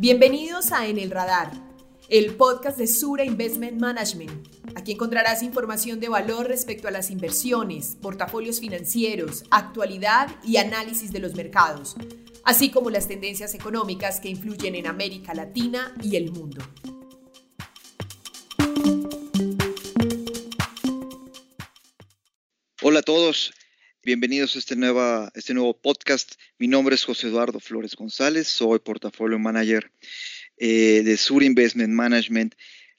Bienvenidos a En el Radar, el podcast de Sura Investment Management. Aquí encontrarás información de valor respecto a las inversiones, portafolios financieros, actualidad y análisis de los mercados, así como las tendencias económicas que influyen en América Latina y el mundo. Hola a todos, bienvenidos a este, este nuevo podcast. Mi nombre es José Eduardo Flores González, soy portafolio manager eh, de Sur Investment Management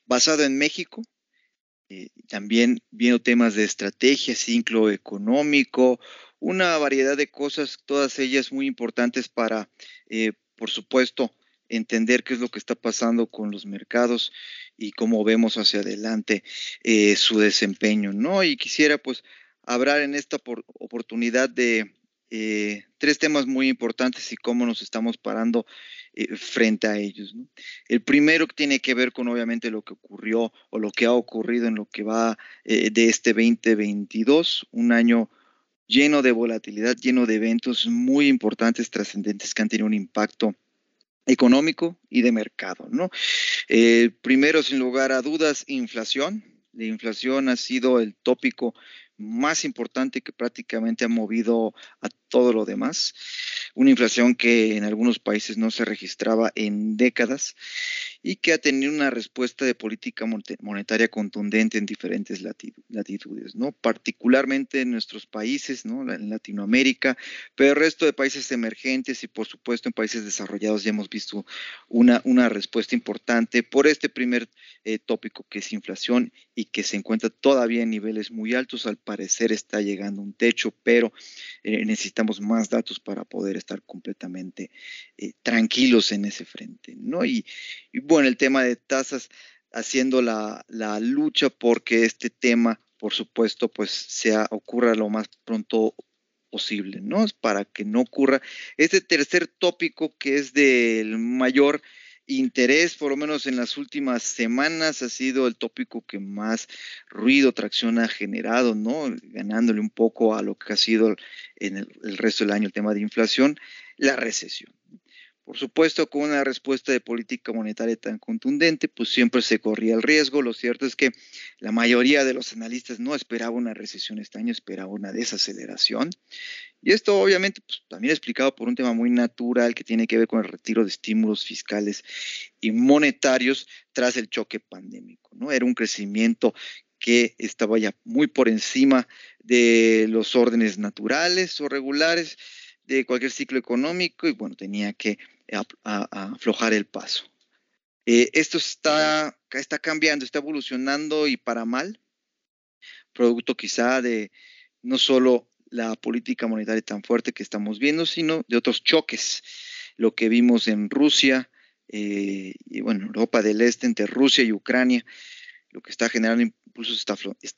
basado en México. Eh, también viendo temas de estrategia, ciclo económico, una variedad de cosas, todas ellas muy importantes para, eh, por supuesto, entender qué es lo que está pasando con los mercados y cómo vemos hacia adelante su desempeño, ¿no? Y quisiera pues hablar en esta oportunidad de eh, tres temas muy importantes y cómo nos estamos parando eh, frente a ellos. El primero tiene que ver con obviamente lo que ocurrió o lo que ha ocurrido en lo que va eh, de este 2022, un año lleno de volatilidad, lleno de eventos muy importantes, trascendentes que han tenido un impacto económico y de mercado. primero, sin lugar a dudas, inflación. La inflación ha sido el tópico más importante que prácticamente ha movido a todo lo demás. Una inflación que en algunos países no se registraba en décadas y que ha tenido una respuesta de política monetaria contundente en diferentes latitudes, ¿no? particularmente en nuestros países, ¿no? en Latinoamérica, pero el resto de países emergentes y por supuesto en países desarrollados ya hemos visto una, una respuesta importante por este primer eh, tópico que es inflación y que se encuentra todavía en niveles muy altos, al parecer está llegando un techo, pero eh, necesitamos más datos para poder estar completamente eh, tranquilos en ese frente, ¿no? Y, bueno, el tema de tasas haciendo la, lucha porque este tema, por supuesto, pues sea, ocurra lo más pronto posible, ¿no? Para que no ocurra este tercer tópico que es del mayor interés, por lo menos en las últimas semanas, ha sido el tópico que más ruido, tracción ha generado, ¿no? Ganándole un poco a lo que ha sido en el, resto del año el tema de inflación, la recesión. Por supuesto, con una respuesta de política monetaria tan contundente, pues siempre se corría el riesgo. Lo cierto es que la mayoría de los analistas no esperaba una recesión este año, esperaba una desaceleración. Y esto obviamente pues, también explicado por un tema muy natural que tiene que ver con el retiro de estímulos fiscales y monetarios tras el choque pandémico. ¿no? Era un crecimiento que estaba ya muy por encima de los órdenes naturales o regulares de cualquier ciclo económico y bueno, tenía que aflojar el paso. Eh, esto está, está cambiando, está evolucionando y para mal, producto quizá de no solo la política monetaria tan fuerte que estamos viendo, sino de otros choques, lo que vimos en Rusia eh, y bueno, Europa del Este entre Rusia y Ucrania, lo que está generando impulsos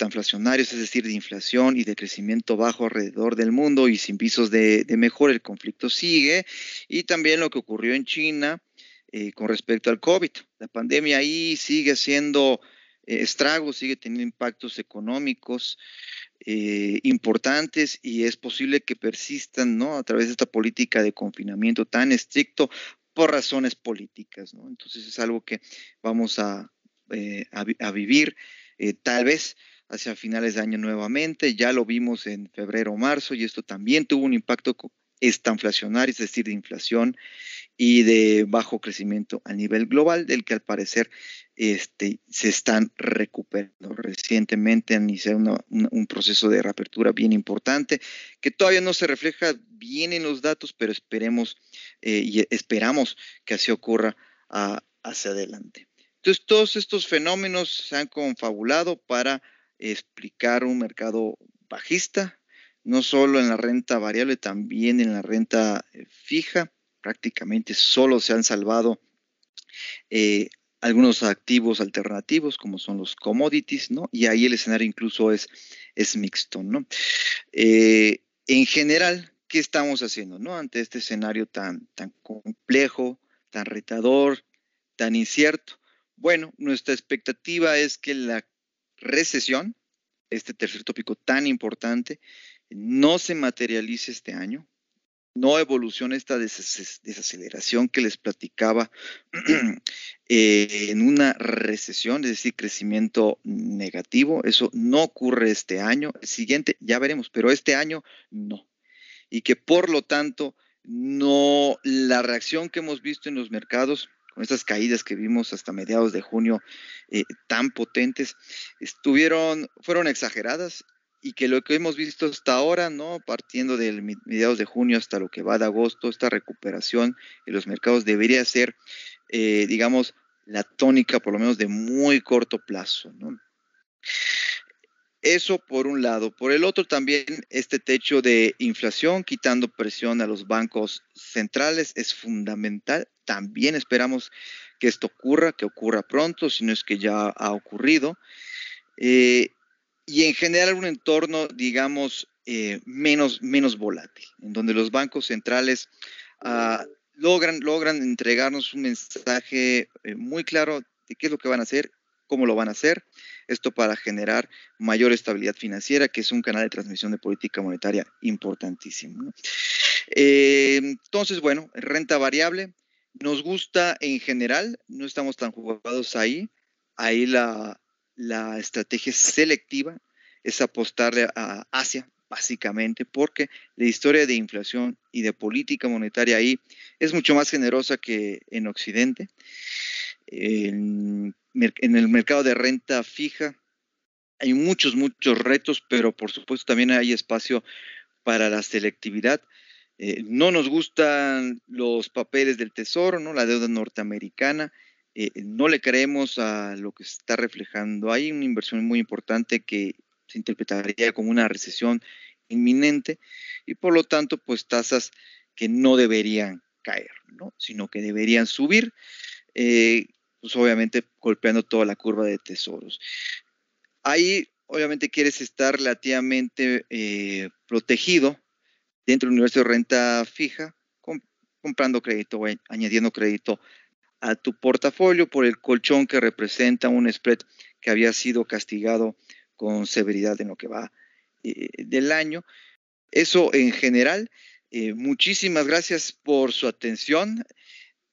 inflacionarios, es decir, de inflación y de crecimiento bajo alrededor del mundo y sin visos de, mejor, el conflicto sigue. Y también lo que ocurrió en China eh, con respecto al COVID. La pandemia ahí sigue haciendo eh, estragos, sigue teniendo impactos económicos eh, importantes y es posible que persistan ¿no? a través de esta política de confinamiento tan estricto por razones políticas. Entonces es algo que vamos a, eh, a, vivir eh, tal vez hacia finales de año nuevamente. Ya lo vimos en febrero o marzo y esto también tuvo un impacto estanflacionario, es decir, de inflación y de bajo crecimiento a nivel global, del que al parecer este, se están recuperando. Recientemente han iniciado un proceso de reapertura bien importante, que todavía no se refleja bien en los datos, pero esperemos eh, y esperamos que así ocurra ah, hacia adelante. Entonces, todos estos fenómenos se han confabulado para explicar un mercado bajista, no solo en la renta variable, también en la renta eh, fija. Prácticamente solo se han salvado eh, algunos activos alternativos, como son los commodities, ¿no? Y ahí el escenario incluso es, es mixto, ¿no? Eh, en general, ¿qué estamos haciendo, ¿no? Ante este escenario tan, tan complejo, tan retador, tan incierto. Bueno, nuestra expectativa es que la recesión, este tercer tópico tan importante, no se materialice este año. no evoluciona esta desaceleración que les platicaba eh, en una recesión, es decir, crecimiento negativo. Eso no ocurre este año. El siguiente ya veremos, pero este año no. Y que por lo tanto, no la reacción que hemos visto en los mercados con estas caídas que vimos hasta mediados de junio eh, tan potentes, estuvieron, fueron exageradas y que lo que hemos visto hasta ahora, ¿no? Partiendo del mediados de junio hasta lo que va de agosto, esta recuperación en los mercados debería ser, eh, digamos, la tónica por lo menos de muy corto plazo, ¿no? Eso por un lado. Por el otro también este techo de inflación, quitando presión a los bancos centrales, es fundamental. También esperamos que esto ocurra, que ocurra pronto, si no es que ya ha ocurrido. Eh, y en general un entorno, digamos, eh, menos, menos volátil, en donde los bancos centrales ah, logran, logran entregarnos un mensaje eh, muy claro de qué es lo que van a hacer, cómo lo van a hacer. Esto para generar mayor estabilidad financiera, que es un canal de transmisión de política monetaria importantísimo. Eh, entonces, bueno, renta variable. Nos gusta en general, no estamos tan jugados ahí. Ahí la, la estrategia selectiva es apostarle a Asia, básicamente, porque la historia de inflación y de política monetaria ahí es mucho más generosa que en Occidente. En, el mercado de renta fija hay muchos, muchos retos, pero por supuesto también hay espacio para la selectividad. Eh, no nos gustan los papeles del tesoro, ¿no? la deuda norteamericana eh, no le creemos a lo que se está reflejando. Hay una inversión muy importante que se interpretaría como una recesión inminente y por lo tanto, pues tasas que no deberían caer, ¿no? sino que deberían subir, eh, pues obviamente golpeando toda la curva de tesoros. Ahí obviamente quieres estar relativamente eh, protegido dentro del universo de renta fija, comprando crédito o añadiendo crédito a tu portafolio por el colchón que representa un spread que había sido castigado con severidad en lo que va eh, del año. Eso en general. Eh, muchísimas gracias por su atención.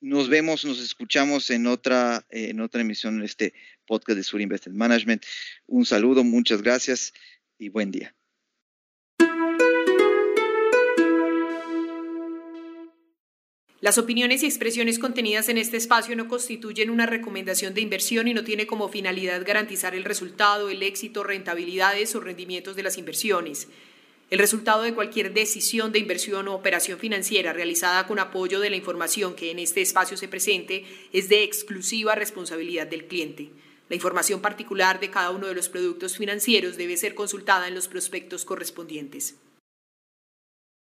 Nos vemos, nos escuchamos en otra, en otra emisión de este podcast de Sur Investment Management. Un saludo, muchas gracias y buen día. Las opiniones y expresiones contenidas en este espacio no constituyen una recomendación de inversión y no tiene como finalidad garantizar el resultado, el éxito, rentabilidades o rendimientos de las inversiones. El resultado de cualquier decisión de inversión o operación financiera realizada con apoyo de la información que en este espacio se presente es de exclusiva responsabilidad del cliente. La información particular de cada uno de los productos financieros debe ser consultada en los prospectos correspondientes.